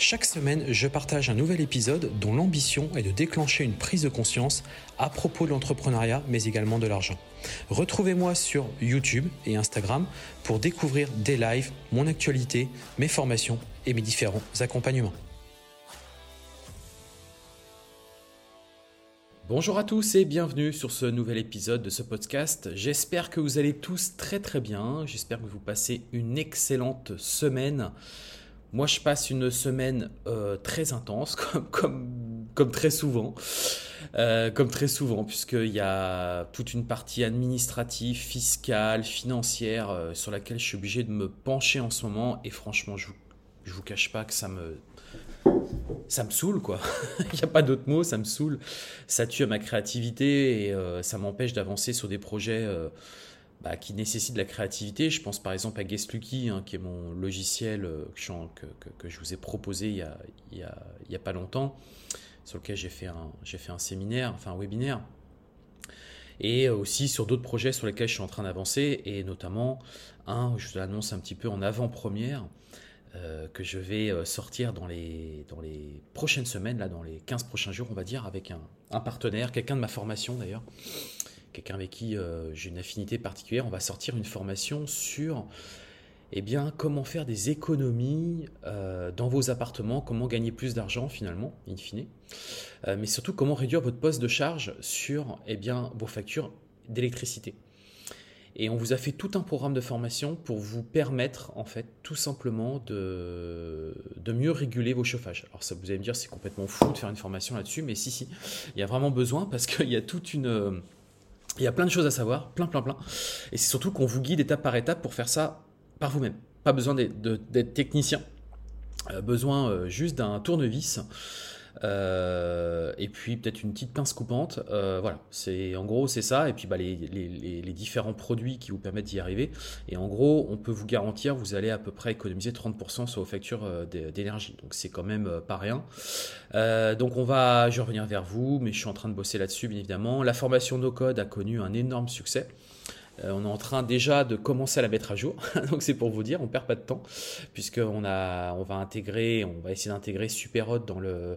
Chaque semaine, je partage un nouvel épisode dont l'ambition est de déclencher une prise de conscience à propos de l'entrepreneuriat, mais également de l'argent. Retrouvez-moi sur YouTube et Instagram pour découvrir des lives, mon actualité, mes formations et mes différents accompagnements. Bonjour à tous et bienvenue sur ce nouvel épisode de ce podcast. J'espère que vous allez tous très très bien. J'espère que vous passez une excellente semaine. Moi, je passe une semaine euh, très intense, comme, très souvent. Euh, comme très souvent, puisqu'il y a toute une partie administrative, fiscale, financière, euh, sur laquelle je suis obligé de me pencher en ce moment. Et franchement, je ne vous cache pas que ça me, ça me saoule, quoi. Il n'y a pas d'autre mot, ça me saoule. Ça tue à ma créativité et ça m'empêche d'avancer sur des projets bah, qui nécessite de la créativité. Je pense par exemple à Guest Lucky, hein, qui est mon logiciel euh, que, je vous ai proposé il y a, pas longtemps, sur lequel j'ai fait, un, séminaire, enfin un webinaire. Et aussi sur d'autres projets sur lesquels je suis en train d'avancer, et notamment un, je vous l'annonce un petit peu en avant-première, euh, que je vais euh, sortir dans les, prochaines semaines, là, dans les 15 prochains jours, on va dire, avec un partenaire, quelqu'un de ma formation d'ailleurs, quelqu'un avec qui euh, j'ai une affinité particulière, on va sortir une formation sur eh bien, comment faire des économies euh, dans vos appartements, comment gagner plus d'argent finalement, in fine, euh, mais surtout comment réduire votre poste de charge sur eh bien, vos factures d'électricité. Et on vous a fait tout un programme de formation pour vous permettre, en fait, tout simplement de, de mieux réguler vos chauffages. Alors ça, vous allez me dire, c'est complètement fou de faire une formation là-dessus, mais si, si, il y a vraiment besoin parce qu'il y a toute une il y a plein de choses à savoir, plein, plein, plein. Et c'est surtout qu'on vous guide étape par étape pour faire ça par vous-même. Pas besoin d'être technicien. Euh, besoin euh, juste d'un tournevis euh, et puis peut-être une petite pince coupante. Euh, voilà, c'est en gros c'est ça. Et puis bah, les, différents produits qui vous permettent d'y arriver. Et en gros, on peut vous garantir, vous allez à peu près économiser 30% sur vos factures euh, d'énergie. Donc c'est quand même pas rien. donc on va, je revenir vers vous, mais je suis en train de bosser là-dessus bien évidemment. La formation No Code a connu un énorme succès. Euh, on est en train déjà de commencer à la mettre à jour. Donc c'est pour vous dire, on perd pas de temps puisqu'on a, on va intégrer, on va essayer d'intégrer Superhot dans le,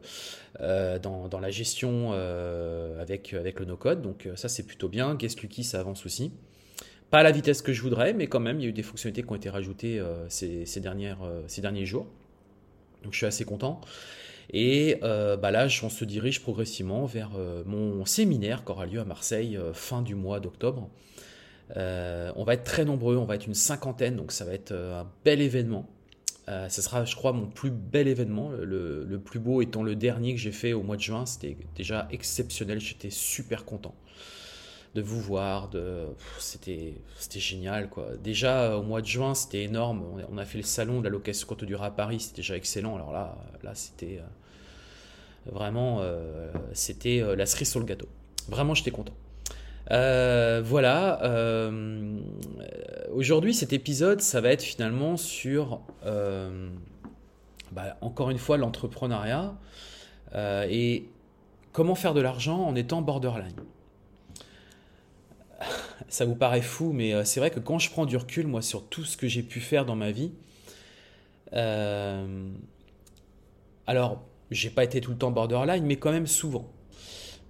euh, dans, la gestion euh, avec avec le no-code. Donc ça c'est plutôt bien. Guest Lucky ça avance aussi. Pas à la vitesse que je voudrais, mais quand même il y a eu des fonctionnalités qui ont été rajoutées ces, ces, dernières, ces derniers jours. Donc je suis assez content. Et bah là, on se dirige progressivement vers mon séminaire qui aura lieu à Marseille fin du mois d'octobre. Euh, on va être très nombreux, on va être une cinquantaine, donc ça va être euh, un bel événement. Euh, ce sera, je crois, mon plus bel événement, le, plus beau étant le dernier que j'ai fait au mois de juin. C'était déjà exceptionnel, j'étais super content de vous voir. C'était, génial. Déjà, au mois de juin, c'était énorme. On a fait le salon de la location courte durée à Paris, c'était déjà excellent. Alors là, là c'était vraiment c'était la cerise sur le gâteau. Vraiment, j'étais content. Euh, voilà. Euh, aujourd'hui, cet épisode, ça va être finalement sur, euh, bah, encore une fois, l'entrepreneuriat et comment faire de l'argent en étant borderline. Ça vous paraît fou, mais c'est vrai que quand je prends du recul, moi, sur tout ce que j'ai pu faire dans ma vie, alors, j'ai pas été tout le temps borderline, mais quand même souvent.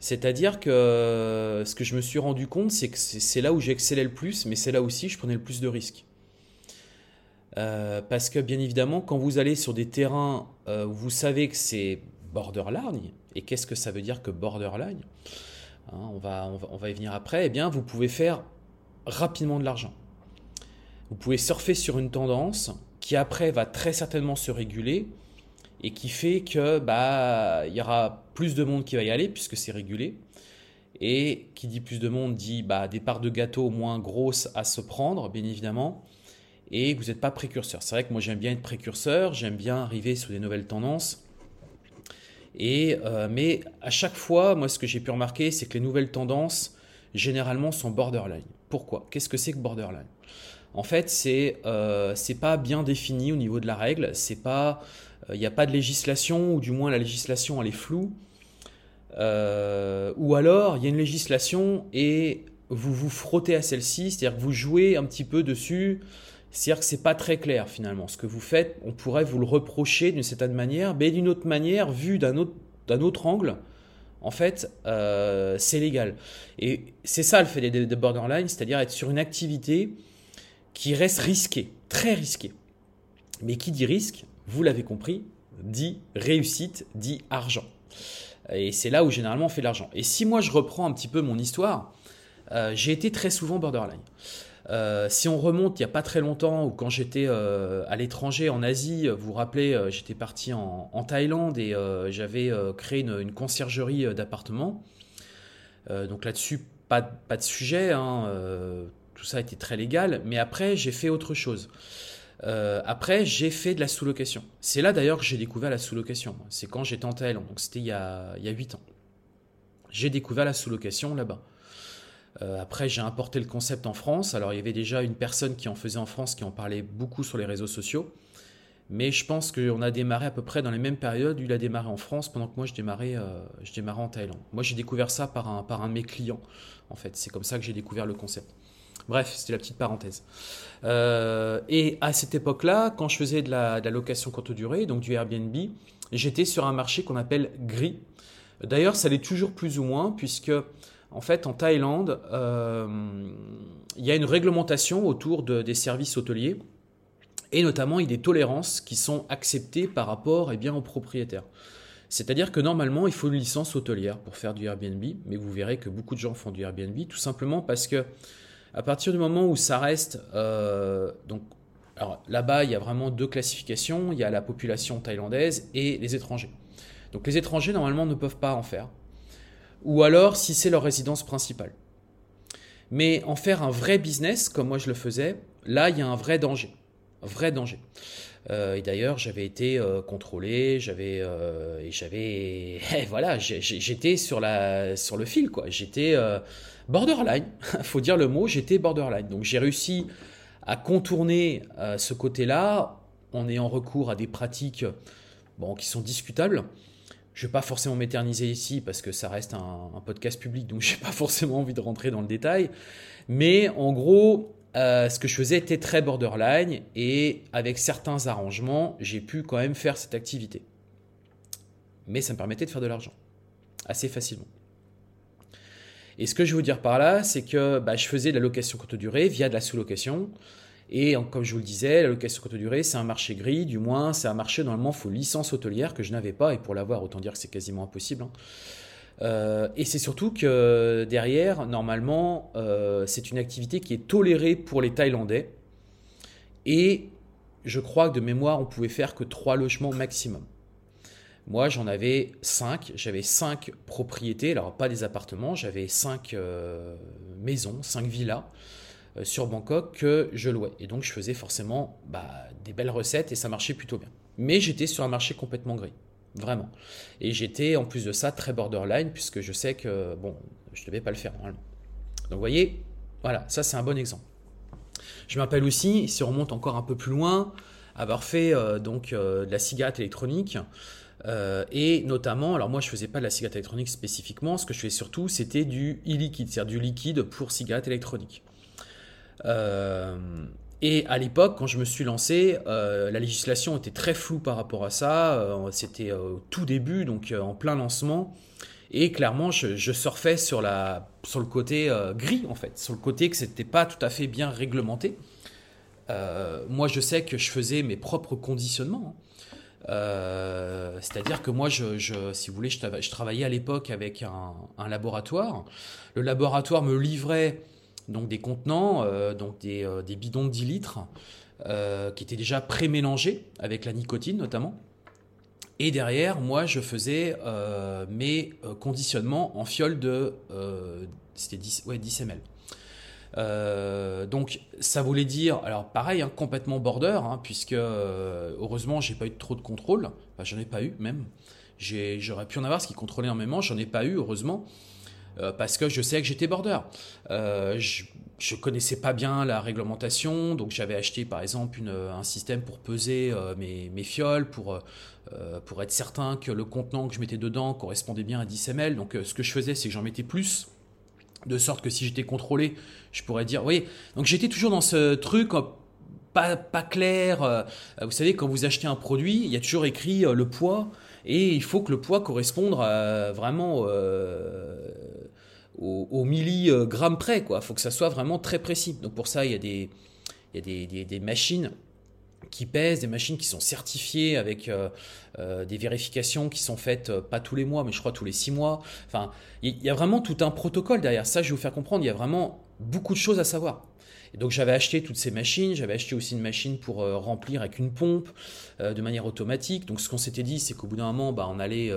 C'est-à-dire que euh, ce que je me suis rendu compte, c'est que c'est là où j'excellais le plus, mais c'est là aussi je prenais le plus de risques. Euh, parce que bien évidemment, quand vous allez sur des terrains euh, où vous savez que c'est borderline, et qu'est-ce que ça veut dire que borderline hein, on, va, on, va, y venir après, eh bien vous pouvez faire rapidement de l'argent. Vous pouvez surfer sur une tendance qui après va très certainement se réguler et qui fait que bah il y aura plus de monde qui va y aller puisque c'est régulé. Et qui dit plus de monde dit bah, des parts de gâteau moins grosses à se prendre, bien évidemment. Et vous n'êtes pas précurseur. C'est vrai que moi j'aime bien être précurseur, j'aime bien arriver sur des nouvelles tendances. Et, euh, mais à chaque fois, moi ce que j'ai pu remarquer, c'est que les nouvelles tendances, généralement sont borderline. Pourquoi? Qu'est-ce que c'est que borderline? En fait, c'est euh, pas bien défini au niveau de la règle. C'est pas, il n'y a pas de législation ou du moins la législation elle est floue. ou alors il y a une législation et vous vous frottez à celle-ci, c'est-à-dire que vous jouez un petit peu dessus. C'est-à-dire que c'est pas très clair finalement. Ce que vous faites, on pourrait vous le reprocher d'une certaine manière, mais d'une autre manière, vu d'un autre, autre angle, en fait, euh, c'est légal. Et c'est ça le fait des, des borderline, c'est-à-dire être sur une activité qui reste risquée, très risquée. Mais qui dit risque, vous l'avez compris, dit réussite, dit argent. Et c'est là où généralement on fait l'argent. Et si moi je reprends un petit peu mon histoire, euh, j'ai été très souvent borderline. Euh, si on remonte il n'y a pas très longtemps, ou quand j'étais euh, à l'étranger en Asie, vous vous rappelez, j'étais parti en, Thaïlande et j'avais créé une, conciergerie d'appartements. donc là-dessus, pas, pas, de sujet, hein, tout ça était très légal, mais après j'ai fait autre chose. après, j'ai fait de la sous-location. C'est là d'ailleurs que j'ai découvert la sous-location. C'est quand j'étais en Thaïlande, donc c'était il, y a, il y a 8 ans. J'ai découvert la sous-location là-bas. Euh, après, j'ai importé le concept en France. Alors, il y avait déjà une personne qui en faisait en France, qui en parlait beaucoup sur les réseaux sociaux. Mais je pense qu'on a démarré à peu près dans les mêmes périodes. Il a démarré en France pendant que moi, je démarrais, euh, je en Thaïlande. Moi, j'ai découvert ça par un, par un de mes clients, en fait. C'est comme ça que j'ai découvert le concept. Bref, c'était la petite parenthèse. Euh, et à cette époque-là, quand je faisais de la, location courte durée, donc du Airbnb, j'étais sur un marché qu'on appelle gris. D'ailleurs, ça l'est toujours plus ou moins, puisque en fait, en Thaïlande, euh, il y a une réglementation autour des services hôteliers et notamment il y a des tolérances qui sont acceptées par rapport eh bien, aux propriétaires. C'est-à-dire que normalement, il faut une licence hôtelière pour faire du Airbnb, mais vous verrez que beaucoup de gens font du Airbnb tout simplement parce que à partir du moment où ça reste euh, donc alors là-bas, il y a vraiment deux classifications. Il y a la population thaïlandaise et les étrangers. Donc les étrangers, normalement, ne peuvent pas en faire ou alors si c'est leur résidence principale. Mais en faire un vrai business, comme moi je le faisais, là, il y a un vrai danger. Vrai danger. Euh, et d'ailleurs, j'avais été euh, contrôlé, j'avais, euh, et j'avais, voilà, j'étais sur sur le fil, quoi. J'étais borderline. Faut dire le mot, j'étais borderline. Donc j'ai réussi à contourner ce côté-là en ayant recours à des pratiques, bon, qui sont discutables. Je ne vais pas forcément m'éterniser ici parce que ça reste un, podcast public, donc je n'ai pas forcément envie de rentrer dans le détail. Mais en gros, euh, ce que je faisais était très borderline et avec certains arrangements, j'ai pu quand même faire cette activité. Mais ça me permettait de faire de l'argent assez facilement. Et ce que je veux dire par là, c'est que bah, je faisais de la location courte durée via de la sous-location. Et comme je vous le disais, la location courte durée, c'est un marché gris, du moins, c'est un marché normalement, il faut licence hôtelière que je n'avais pas, et pour l'avoir, autant dire que c'est quasiment impossible. Hein. Euh, et c'est surtout que derrière, normalement, euh, c'est une activité qui est tolérée pour les Thaïlandais. Et je crois que de mémoire, on pouvait faire que trois logements maximum. Moi, j'en avais cinq. J'avais cinq propriétés, alors pas des appartements, j'avais cinq euh, maisons, cinq villas. Euh, sur Bangkok que je louais. Et donc je faisais forcément bah, des belles recettes et ça marchait plutôt bien. Mais j'étais sur un marché complètement gris. Vraiment. Et j'étais en plus de ça très borderline puisque je sais que, bon, je ne devais pas le faire normalement. Donc vous voyez, voilà, ça c'est un bon exemple. Je m'appelle aussi, si on remonte encore un peu plus loin, avoir fait euh, donc de la cigarette électronique. Et notamment, alors moi je faisais pas de la cigarette électronique spécifiquement, ce que je faisais surtout c'était du e-liquide, c'est-à-dire du liquide pour cigarette électronique. Euh, et à l'époque, quand je me suis lancé, euh, la législation était très floue par rapport à ça. Euh, c'était au tout début, donc en plein lancement. Et clairement, je, surfais sur, la, sur le côté gris, en fait, sur le côté que c'était pas tout à fait bien réglementé. moi, je sais que je faisais mes propres conditionnements. Hein. C'est-à-dire que moi, je, si vous voulez, je, travaillais à l'époque avec un, laboratoire. Le laboratoire me livrait donc des contenants, euh, donc des, euh, des, bidons de 10 litres, euh, qui étaient déjà pré-mélangés avec la nicotine notamment. Et derrière, moi, je faisais mes conditionnements en fiole de c'était 10, ouais, 10 ml. Donc ça voulait dire, alors pareil, hein, complètement border, hein, puisque heureusement j'ai pas eu trop de contrôle, enfin, j'en ai pas eu même. J'aurais pu en avoir ce qui contrôlait énormément, j'en ai pas eu heureusement. parce que je sais que j'étais border. je, je connaissais pas bien la réglementation, donc j'avais acheté par exemple un système pour peser mes, mes, fioles, pour, pour être certain que le contenant que je mettais dedans correspondait bien à 10 ml. Donc ce que je faisais, c'est que j'en mettais plus de sorte que si j'étais contrôlé, je pourrais dire, oui. Donc j'étais toujours dans ce truc euh, pas, clair. Euh, vous savez, quand vous achetez un produit, il y a toujours écrit euh, le poids et il faut que le poids corresponde vraiment au, milligramme près. Il faut que ça soit vraiment très précis. Donc pour ça, il y a des, il des machines qui pèsent, des machines qui sont certifiées avec euh, euh, des vérifications qui sont faites euh, pas tous les mois, mais je crois tous les six mois. Enfin, il y, a vraiment tout un protocole derrière. Ça, je vais vous faire comprendre. Il y a vraiment beaucoup de choses à savoir. Et donc j'avais acheté toutes ces machines, j'avais acheté aussi une machine pour remplir avec une pompe de manière automatique. Donc ce qu'on s'était dit, c'est qu'au bout d'un moment, bah, on allait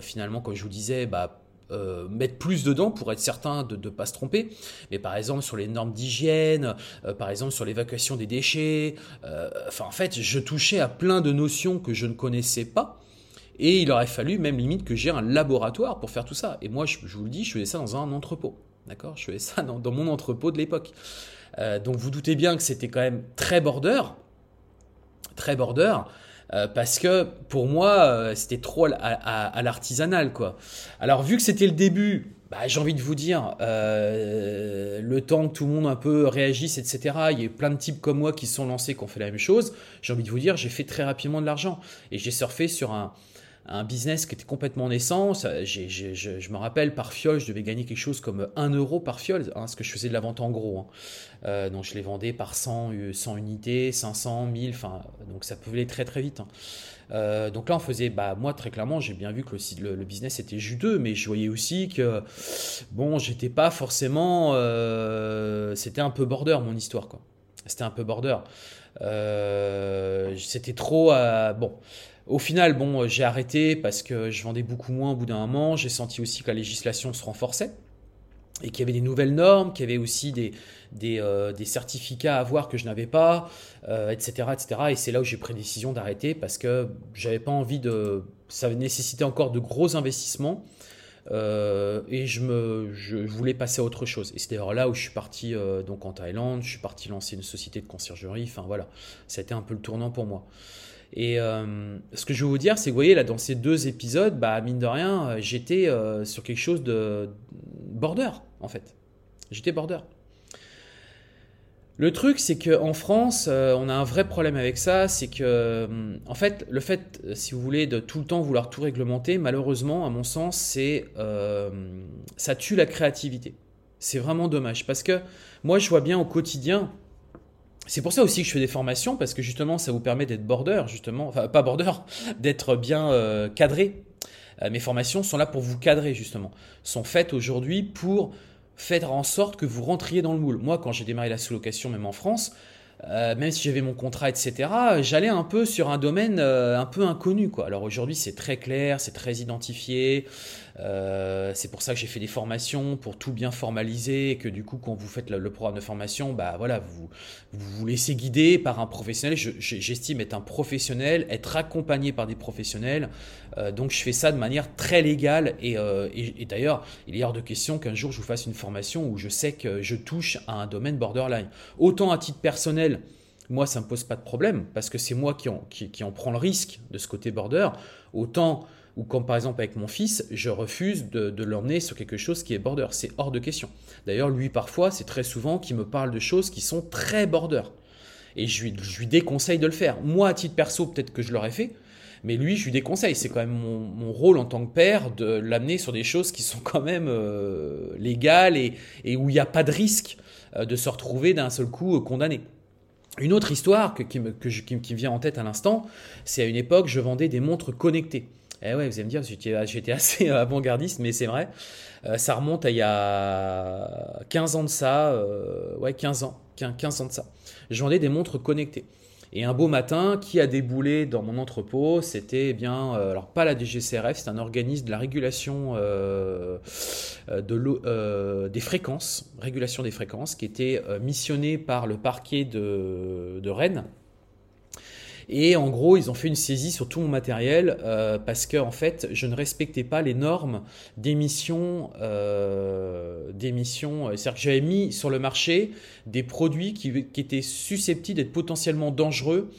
finalement, comme je vous disais, bah, euh, mettre plus dedans pour être certain de ne pas se tromper. Mais par exemple sur les normes d'hygiène, euh, par exemple sur l'évacuation des déchets, euh, enfin en fait je touchais à plein de notions que je ne connaissais pas. Et il aurait fallu même limite que j'ai un laboratoire pour faire tout ça. Et moi je, vous le dis, je faisais ça dans un entrepôt. D'accord? Je faisais ça dans, dans mon entrepôt de l'époque. donc vous doutez bien que c'était quand même très border. Très border. Euh, parce que pour moi, euh, c'était trop à, l'artisanal, quoi. Alors, vu que c'était le début, bah, j'ai envie de vous dire, euh, le temps que tout le monde un peu réagisse, etc., il y a plein de types comme moi qui se sont lancés, qui ont fait la même chose. J'ai envie de vous dire, j'ai fait très rapidement de l'argent. Et j'ai surfé sur un, un business qui était complètement naissant. je, me rappelle, par fiole, je devais gagner quelque chose comme 1 euro par fiole, hein, ce que je faisais de la vente en gros. Hein. Euh, donc je les vendais par 100, 100 unités, 500, 1000, enfin, donc ça pouvait aller très très vite. Hein. Euh, donc là, on faisait, bah, moi très clairement, j'ai bien vu que le, business était juteux, mais je voyais aussi que, bon, j'étais pas forcément, euh, c'était un peu border mon histoire, quoi. C'était un peu border. c'était trop, bon. Au final, bon, j'ai arrêté parce que je vendais beaucoup moins au bout d'un moment. J'ai senti aussi que la législation se renforçait et qu'il y avait des nouvelles normes, qu'il y avait aussi des, des, euh, certificats à avoir que je n'avais pas, etc., euh, etc. Et c'est là où j'ai pris la décision d'arrêter parce que j'avais pas envie de... Ça nécessitait encore de gros investissements. Euh, et je, me, je voulais passer à autre chose. Et c'est d'ailleurs là où je suis parti donc en Thaïlande, je suis parti lancer une société de conciergerie. Enfin voilà, ça a été un peu le tournant pour moi. Et euh, ce que je veux vous dire, c'est que vous voyez, là, dans ces deux épisodes, bah, mine de rien, euh, j'étais euh, sur quelque chose de border, en fait. J'étais border. Le truc, c'est qu'en France, on a un vrai problème avec ça, c'est que, en fait, le fait, si vous voulez, de tout le temps vouloir tout réglementer, malheureusement, à mon sens, c'est, ça tue la créativité. C'est vraiment dommage, parce que moi, je vois bien au quotidien, c'est pour ça aussi que je fais des formations, parce que justement, ça vous permet d'être border, justement, enfin pas border, d'être bien euh, cadré. Euh, mes formations sont là pour vous cadrer, justement. Sont faites aujourd'hui pour faire en sorte que vous rentriez dans le moule. Moi, quand j'ai démarré la sous-location, même en France, euh, même si j'avais mon contrat, etc., j'allais un peu sur un domaine un peu inconnu. Alors aujourd'hui, c'est très clair, c'est très identifié. Euh, c'est pour ça que j'ai fait des formations pour tout bien formaliser et que du coup, quand vous faites le, programme de formation, bah voilà, vous, vous laissez guider par un professionnel. J'estime être un professionnel, être accompagné par des professionnels. Euh, donc, je fais ça de manière très légale euh, et, d'ailleurs, il est hors de question qu'un jour je vous fasse une formation où je sais que je touche à un domaine borderline. Autant à titre personnel, moi, ça ne me pose pas de problème parce que c'est moi qui en, qui, qui en prends le risque de ce côté border. Autant ou comme par exemple avec mon fils, je refuse de, l'emmener sur quelque chose qui est border. C'est hors de question. D'ailleurs, lui, parfois, c'est très souvent qu'il me parle de choses qui sont très border. Et je lui, je lui déconseille de le faire. Moi, à titre perso, peut-être que je l'aurais fait. Mais lui, je lui déconseille. C'est quand même mon, rôle en tant que père de l'amener sur des choses qui sont quand même euh, légales et, où il n'y a pas de risque euh, de se retrouver d'un seul coup euh, condamné. Une autre histoire qui, me, vient en tête à l'instant, c'est à une époque, je vendais des montres connectées. Eh ouais, vous allez me dire, j'étais assez avant-gardiste, mais c'est vrai. Ça remonte à il y a 15 ans de ça. Ouais, 15 ans. 15 ans de ça. Je vendais des montres connectées. Et un beau matin, qui a déboulé dans mon entrepôt C'était eh bien, euh, alors pas la DGCRF, c'est un organisme de la régulation de des fréquences, régulation des fréquences, qui était missionné par le parquet de Rennes Et en gros, ils ont fait une saisie sur tout mon matériel euh, parce que en fait, je ne respectais pas les normes d'émission. Euh, d'émission. C'est-à-dire que j'avais mis sur le marché des produits qui, qui étaient susceptibles d'être potentiellement dangereux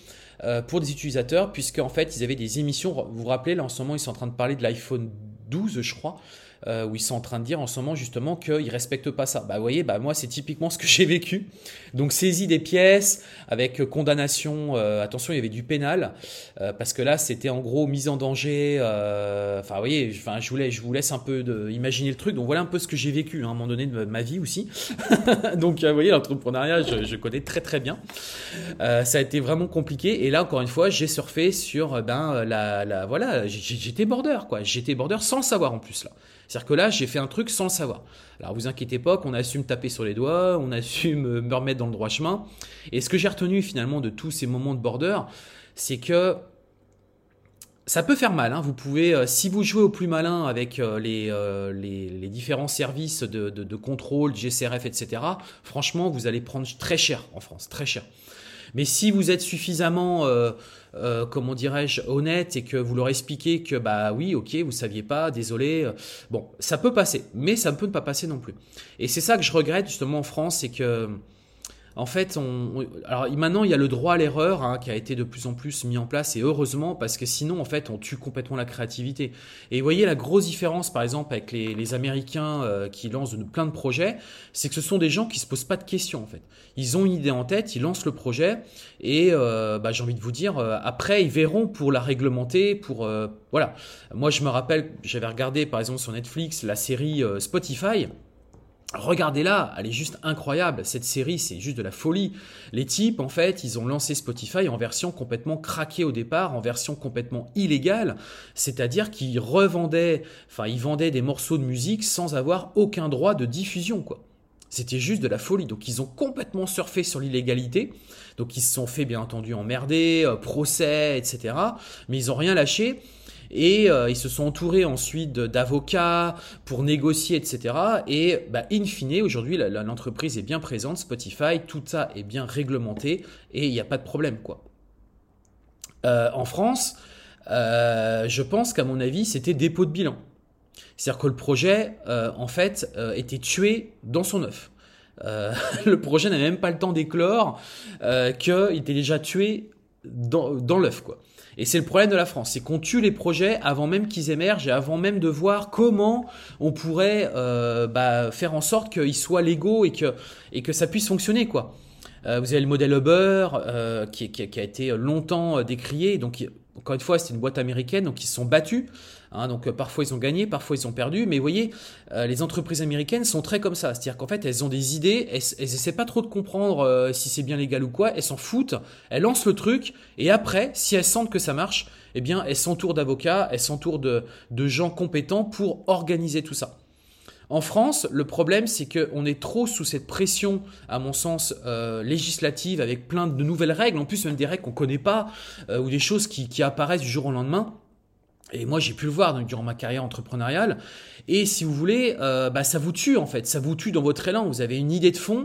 euh, pour des utilisateurs, puisque en fait, ils avaient des émissions. Vous vous rappelez, là en ce moment, ils sont en train de parler de l'iPhone 12, je crois. Euh, où ils sont en train de dire en ce moment justement qu'ils respectent pas ça. Bah vous voyez, bah moi c'est typiquement ce que j'ai vécu. Donc saisie des pièces avec condamnation. Euh, attention, il y avait du pénal euh, parce que là c'était en gros mise en danger. Enfin vous voyez, enfin je vous laisse, je vous laisse un peu imaginer le truc. Donc voilà un peu ce que j'ai vécu hein, à un moment donné de ma vie aussi. Donc vous voyez l'entrepreneuriat, je, connais très très bien. ça a été vraiment compliqué et là encore une fois j'ai surfé sur ben la, la voilà j'étais border quoi. J'étais border sans savoir en plus là. C'est-à-dire que là, j'ai fait un truc sans le savoir. Alors vous inquiétez pas qu'on assume taper sur les doigts, on assume me remettre dans le droit chemin. Et ce que j'ai retenu finalement de tous ces moments de border, c'est que ça peut faire mal. Hein. Vous pouvez, euh, si vous jouez au plus malin avec euh, euh, les, différents services de, de, de, contrôle, GCRF, etc., franchement, vous allez prendre très cher en France, très cher. Mais si vous êtes suffisamment, euh, euh, comment dirais-je, honnête et que vous leur expliquez que bah oui, ok, vous saviez pas, désolé, euh, bon, ça peut passer, mais ça peut ne pas passer non plus. Et c'est ça que je regrette justement en France, c'est que en fait, on, alors maintenant il y a le droit à l'erreur hein, qui a été de plus en plus mis en place et heureusement parce que sinon en fait on tue complètement la créativité. Et vous voyez la grosse différence par exemple avec les, Américains euh, qui lancent plein de projets, c'est que ce sont des gens qui se posent pas de questions en fait. Ils ont une idée en tête, ils lancent le projet et euh, bah, j'ai envie de vous dire euh, après ils verront pour la réglementer, pour voilà. Moi je me rappelle j'avais regardé par exemple sur Netflix la série Spotify. Regardez-la, elle est juste incroyable. Cette série, c'est juste de la folie. Les types, en fait, ils ont lancé Spotify en version complètement craquée au départ, en version complètement illégale. C'est-à-dire qu'ils revendaient, enfin, ils vendaient des morceaux de musique sans avoir aucun droit de diffusion, quoi. C'était juste de la folie. Donc, ils ont complètement surfé sur l'illégalité. Donc, ils se sont fait, bien entendu, emmerder, euh, procès, etc. Mais ils n'ont rien lâché. Et euh, ils se sont entourés ensuite d'avocats pour négocier, etc. Et bah, in fine, aujourd'hui, l'entreprise est bien présente, Spotify, tout ça est bien réglementé et il n'y a pas de problème. quoi. Euh, en France, euh, je pense qu'à mon avis, c'était dépôt de bilan. C'est-à-dire que le projet, en fait, était tué dans son œuf. le projet n'avait même pas le temps d'éclore, qu'il était déjà tué dans, dans l'œuf, quoi. Et c'est le problème de la France, c'est qu'on tue les projets avant même qu'ils émergent et avant même de voir comment on pourrait euh, bah, faire en sorte qu'ils soient légaux et que, et que ça puisse fonctionner. quoi. Euh, vous avez le modèle Uber euh, qui, qui, a été longtemps décrié. Donc, encore une fois, c'est une boîte américaine, donc ils se sont battus. Hein, donc euh, parfois ils ont gagné, parfois ils ont perdu, mais vous voyez, euh, les entreprises américaines sont très comme ça, c'est-à-dire qu'en fait elles ont des idées, elles, elles essaient pas trop de comprendre euh, si c'est bien légal ou quoi, elles s'en foutent, elles lancent le truc, et après, si elles sentent que ça marche, eh bien elles s'entourent d'avocats, elles s'entourent de, gens compétents pour organiser tout ça. En France, le problème, c'est qu'on est trop sous cette pression, à mon sens, législative, avec plein de nouvelles règles, en plus même des règles qu'on ne connaît pas, ou des choses qui, apparaissent du jour au lendemain. Et moi, j'ai pu le voir donc, durant ma carrière entrepreneuriale. Et si vous voulez, euh, bah, ça vous tue en fait. Ça vous tue dans votre élan. Vous avez une idée de fond.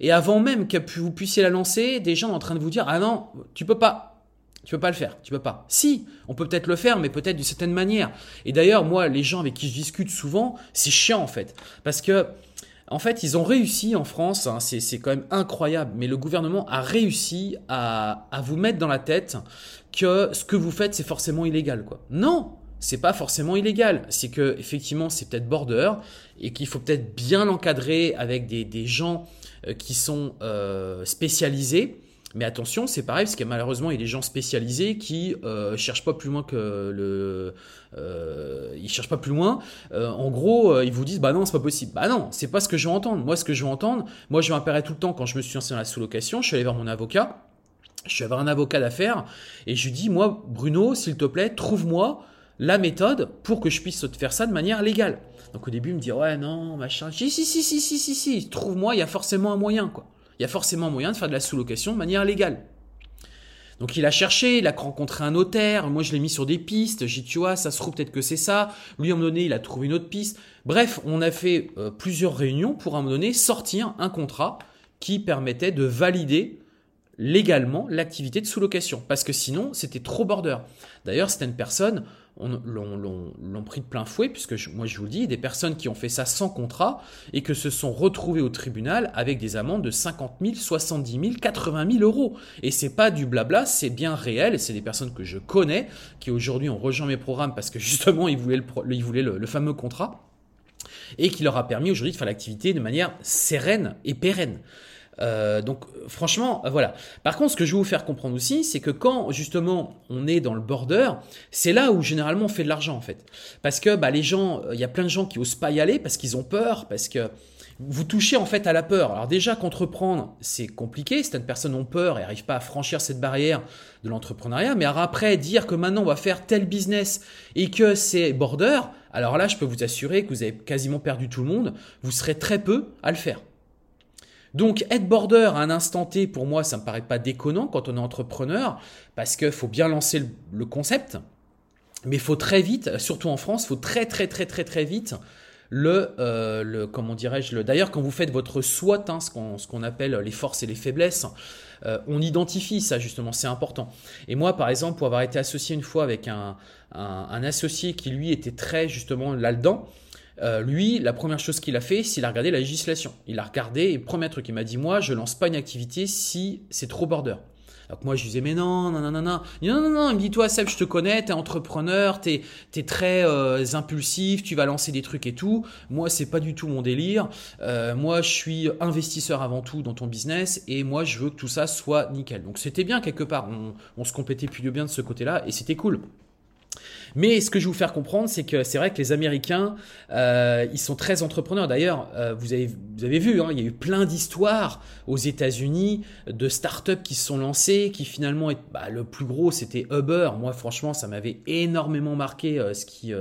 Et avant même que vous puissiez la lancer, des gens en train de vous dire Ah non, tu peux pas. Tu peux pas le faire, tu peux pas. Si, on peut peut-être le faire, mais peut-être d'une certaine manière. Et d'ailleurs, moi, les gens avec qui je discute souvent, c'est chiant en fait. Parce que en fait, ils ont réussi en France, hein, c'est quand même incroyable, mais le gouvernement a réussi à, vous mettre dans la tête que ce que vous faites, c'est forcément illégal. Quoi. Non, c'est pas forcément illégal. C'est que effectivement, c'est peut-être border et qu'il faut peut-être bien l'encadrer avec des, gens euh, qui sont euh, spécialisés mais attention, c'est pareil, parce que malheureusement, il y a des gens spécialisés qui euh, cherchent pas plus loin que le. Euh, ils cherchent pas plus loin. Euh, en gros, euh, ils vous disent, bah non, c'est pas possible. Bah non, c'est pas ce que je veux entendre. Moi, ce que je veux entendre, moi, je m'appellerai tout le temps quand je me suis lancé dans la sous-location. Je suis allé voir mon avocat. Je suis allé un avocat d'affaires et je lui dis, moi, Bruno, s'il te plaît, trouve-moi la méthode pour que je puisse te faire ça de manière légale. Donc au début, il me dit, ouais, non, machin. Je dis, si, si, si, si, si, si, trouve-moi, il y a forcément un moyen, quoi il y a forcément moyen de faire de la sous-location de manière légale. Donc il a cherché, il a rencontré un notaire, moi je l'ai mis sur des pistes, j'ai dit tu vois, ça se trouve peut-être que c'est ça, lui à un moment donné il a trouvé une autre piste. Bref, on a fait euh, plusieurs réunions pour à un moment donné sortir un contrat qui permettait de valider légalement l'activité de sous-location, parce que sinon c'était trop border. D'ailleurs, certaines personnes l'ont pris de plein fouet, puisque moi je vous le dis, des personnes qui ont fait ça sans contrat et que se sont retrouvées au tribunal avec des amendes de 50 000, 70 000, 80 000 euros. Et c'est pas du blabla, c'est bien réel, c'est des personnes que je connais, qui aujourd'hui ont rejoint mes programmes parce que justement ils voulaient le fameux contrat et qui leur a permis aujourd'hui de faire l'activité de manière sereine et pérenne. Euh, donc franchement, euh, voilà. Par contre, ce que je veux vous faire comprendre aussi, c'est que quand justement on est dans le border, c'est là où généralement on fait de l'argent en fait. Parce que bah, les gens, euh, il y a plein de gens qui osent pas y aller parce qu'ils ont peur, parce que vous touchez en fait à la peur. Alors déjà qu'entreprendre, c'est compliqué, certaines personnes ont peur et n'arrivent pas à franchir cette barrière de l'entrepreneuriat, mais après dire que maintenant on va faire tel business et que c'est border, alors là je peux vous assurer que vous avez quasiment perdu tout le monde, vous serez très peu à le faire. Donc être border à un instant T, pour moi, ça me paraît pas déconnant quand on est entrepreneur, parce qu'il faut bien lancer le, concept, mais il faut très vite, surtout en France, il faut très très très très très vite le, euh, comment dirais-je, le, d'ailleurs quand vous faites votre SWOT, hein, ce qu'on appelle les forces et les faiblesses, euh, on identifie ça justement, c'est important. Et moi par exemple, pour avoir été associé une fois avec un, un associé qui lui était très justement là-dedans, euh, lui, la première chose qu'il a fait, c'est qu'il a regardé la législation. Il a regardé, et premier truc, il m'a dit, moi, je lance pas une activité si c'est trop border. Donc moi je lui disais mais non, non, non, non, non. Il non, non. Il me dit toi Seb, je te connais, t'es entrepreneur, t'es es très euh, impulsif, tu vas lancer des trucs et tout. Moi c'est pas du tout mon délire. Euh, moi je suis investisseur avant tout dans ton business et moi je veux que tout ça soit nickel. Donc c'était bien quelque part, on, on se complétait plus de bien de ce côté-là et c'était cool mais ce que je vais vous faire comprendre, c'est que c'est vrai que les Américains, euh, ils sont très entrepreneurs. D'ailleurs, euh, vous, avez, vous avez vu, hein, il y a eu plein d'histoires aux États-Unis de startups qui se sont lancées, qui finalement, bah, le plus gros, c'était Uber. Moi, franchement, ça m'avait énormément marqué euh, ce qui...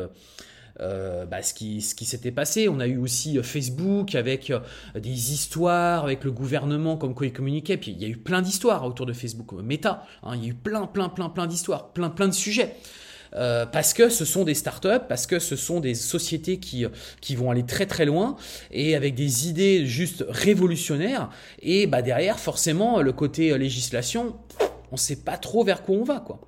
bah, ce qui, ce qui s'était passé. On a eu aussi Facebook avec des histoires avec le gouvernement comme quoi il communiquait. Puis il y a eu plein d'histoires autour de Facebook, Meta. Hein, il y a eu plein, plein, plein, plein d'histoires, plein, plein de sujets. Euh, parce que ce sont des startups, parce que ce sont des sociétés qui, qui vont aller très très loin et avec des idées juste révolutionnaires. Et bah, derrière, forcément, le côté euh, législation, on ne sait pas trop vers quoi on va. quoi.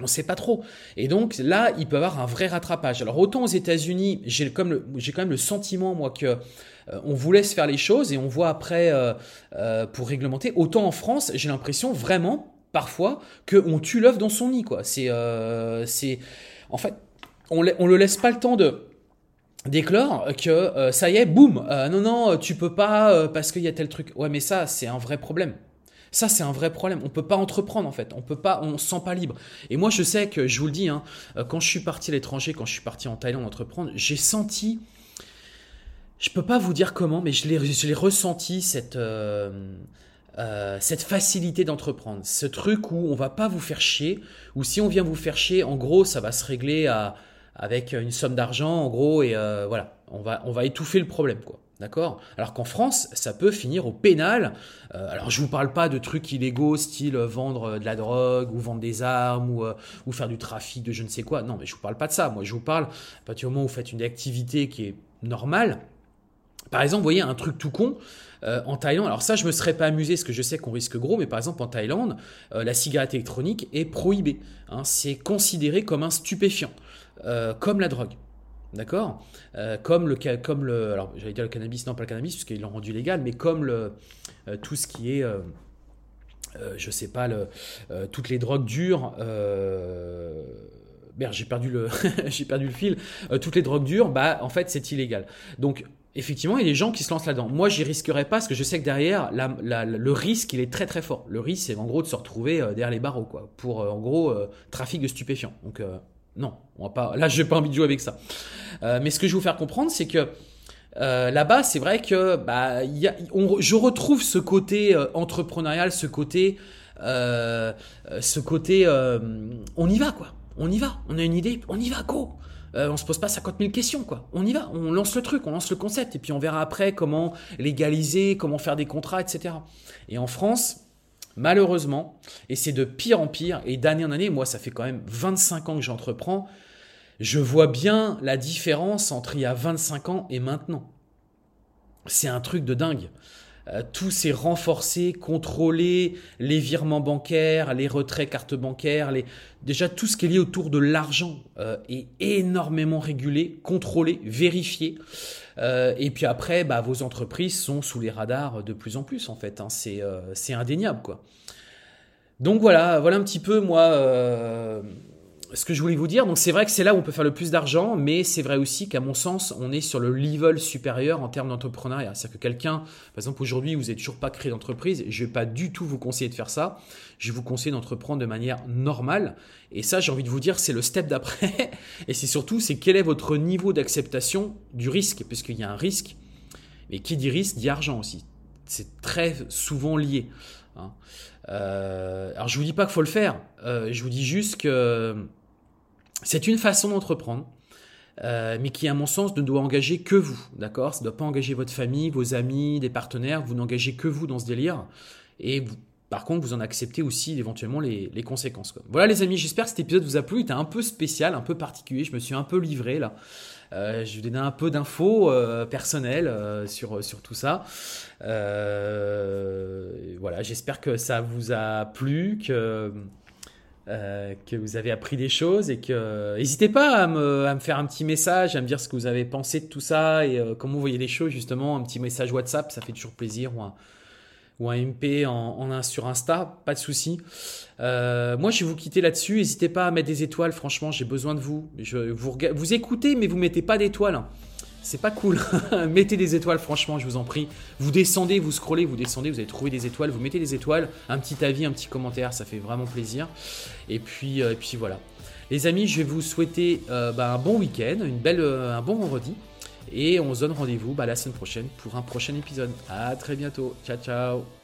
On ne sait pas trop. Et donc là, il peut y avoir un vrai rattrapage. Alors autant aux États-Unis, j'ai quand même le sentiment, moi, que euh, on vous laisse faire les choses et on voit après pour réglementer. Autant en France, j'ai l'impression vraiment parfois qu'on tue l'œuf dans son nid. Quoi. C'est, euh, c'est, en fait, on, on le laisse pas le temps de d'éclore que euh, ça y est, boum, euh, non, non, tu peux pas parce qu'il y a tel truc. Ouais, mais ça, c'est un vrai problème. Ça, c'est un vrai problème. On peut pas entreprendre en fait. On peut pas, on se sent pas libre. Et moi, je sais que, je vous le dis, hein, quand je suis parti à l'étranger, quand je suis parti en Thaïlande entreprendre, j'ai senti, je peux pas vous dire comment, mais je l'ai, je l'ai ressenti cette cette facilité d'entreprendre, ce truc où on va pas vous faire chier, ou si on vient vous faire chier, en gros, ça va se régler avec une somme d'argent, en gros, et euh, voilà, on va, étouffer le problème, quoi. D'accord? Alors qu'en France, ça peut finir au pénal. Euh, alors je vous parle pas de trucs illégaux, style vendre de la drogue ou vendre des armes ou, ou faire du trafic de je ne sais quoi. Non, mais je vous parle pas de ça. Moi, je vous parle à partir du moment où vous faites une activité qui est normale. Par exemple, vous voyez un truc tout con. Euh, en Thaïlande, alors ça, je me serais pas amusé parce que je sais qu'on risque gros, mais par exemple en Thaïlande, euh, la cigarette électronique est prohibée. Hein. c'est considéré comme un stupéfiant, euh, comme la drogue. D'accord? Comme le alors j'allais dire le cannabis non pas le cannabis puisqu'ils l'ont rendu légal mais comme tout ce qui est je sais pas toutes les drogues dures merde j'ai perdu le perdu le fil toutes les drogues dures bah en fait c'est illégal donc effectivement, il y a des gens qui se lancent là-dedans. Moi, j'y risquerais pas parce que je sais que derrière, le risque, il est très très fort. Le risque, c'est en gros de se retrouver euh, derrière les barreaux, quoi, pour euh, en gros euh, trafic de stupéfiants. Donc non, on va pas. Là, j'ai pas envie de jouer avec ça. mais ce que je veux vous faire comprendre, c'est que là-bas, c'est vrai que bah, je retrouve ce côté entrepreneurial, ce côté, ce côté, on y va quoi. On y va. On a une idée, on y va, go. Euh, on se pose pas 50 000 questions, quoi. On y va, on lance le truc, on lance le concept, et puis on verra après comment légaliser, comment faire des contrats, etc. Et en France, malheureusement, et c'est de pire en pire, et d'année en année, moi ça fait quand même 25 ans que j'entreprends, je vois bien la différence entre il y a 25 ans et maintenant. C'est un truc de dingue. Euh, tout s'est renforcé, contrôlé, les virements bancaires, les retraits cartes bancaires, déjà tout ce qui est lié autour de l'argent euh, est énormément régulé, contrôlé, vérifié. Euh, et puis après, bah, vos entreprises sont sous les radars de plus en plus en fait. Hein. C'est indéniable quoi. Donc voilà, voilà un petit peu moi ce que je voulais vous dire, donc c'est vrai que c'est là où on peut faire le plus d'argent, mais c'est vrai aussi qu'à mon sens, on est sur le level supérieur en termes d'entrepreneuriat. C'est-à-dire que quelqu'un, par exemple aujourd'hui, vous n'avez toujours pas créé d'entreprise, je ne vais pas du tout vous conseiller de faire ça. Je vais vous conseiller d'entreprendre de manière normale. Et ça, j'ai envie de vous dire, c'est le step d'après. Et c'est surtout, c'est quel est votre niveau d'acceptation du risque, puisqu'il y a un risque. Mais qui dit risque dit argent aussi. C'est très souvent lié. Hein. Euh, alors je vous dis pas qu'il faut le faire. Euh, je vous dis juste que c'est une façon d'entreprendre, euh, mais qui, à mon sens, ne doit engager que vous, d'accord? Ça ne doit pas engager votre famille, vos amis, des partenaires, vous n'engagez que vous dans ce délire. Et par contre, vous en acceptez aussi éventuellement les, conséquences. Voilà les amis, j'espère que cet épisode vous a plu. Il était un peu spécial, un peu particulier. Je me suis un peu livré là. Euh, je vais donner un peu d'infos euh, personnelles sur, sur tout ça. voilà, j'espère que ça vous a plu, que euh, que vous avez appris des choses et que n'hésitez pas à me, faire un petit message, à me dire ce que vous avez pensé de tout ça et euh, comment vous voyez les choses justement, un petit message WhatsApp, ça fait toujours plaisir ou un, MP en, sur Insta, pas de souci. Euh, moi, je vais vous quitter là-dessus. N'hésitez pas à mettre des étoiles. Franchement, j'ai besoin de vous. Je, vous, vous écoutez, mais vous mettez pas d'étoiles c'est pas cool. mettez des étoiles, franchement, je vous en prie. Vous descendez, vous scrollez, vous descendez, vous allez trouver des étoiles, vous mettez des étoiles, un petit avis, un petit commentaire, ça fait vraiment plaisir. Et puis, euh, et puis voilà. Les amis, je vais vous souhaiter euh, bah, un bon week-end, euh, un bon vendredi. Et on se donne rendez-vous bah, la semaine prochaine pour un prochain épisode. À très bientôt. Ciao, ciao.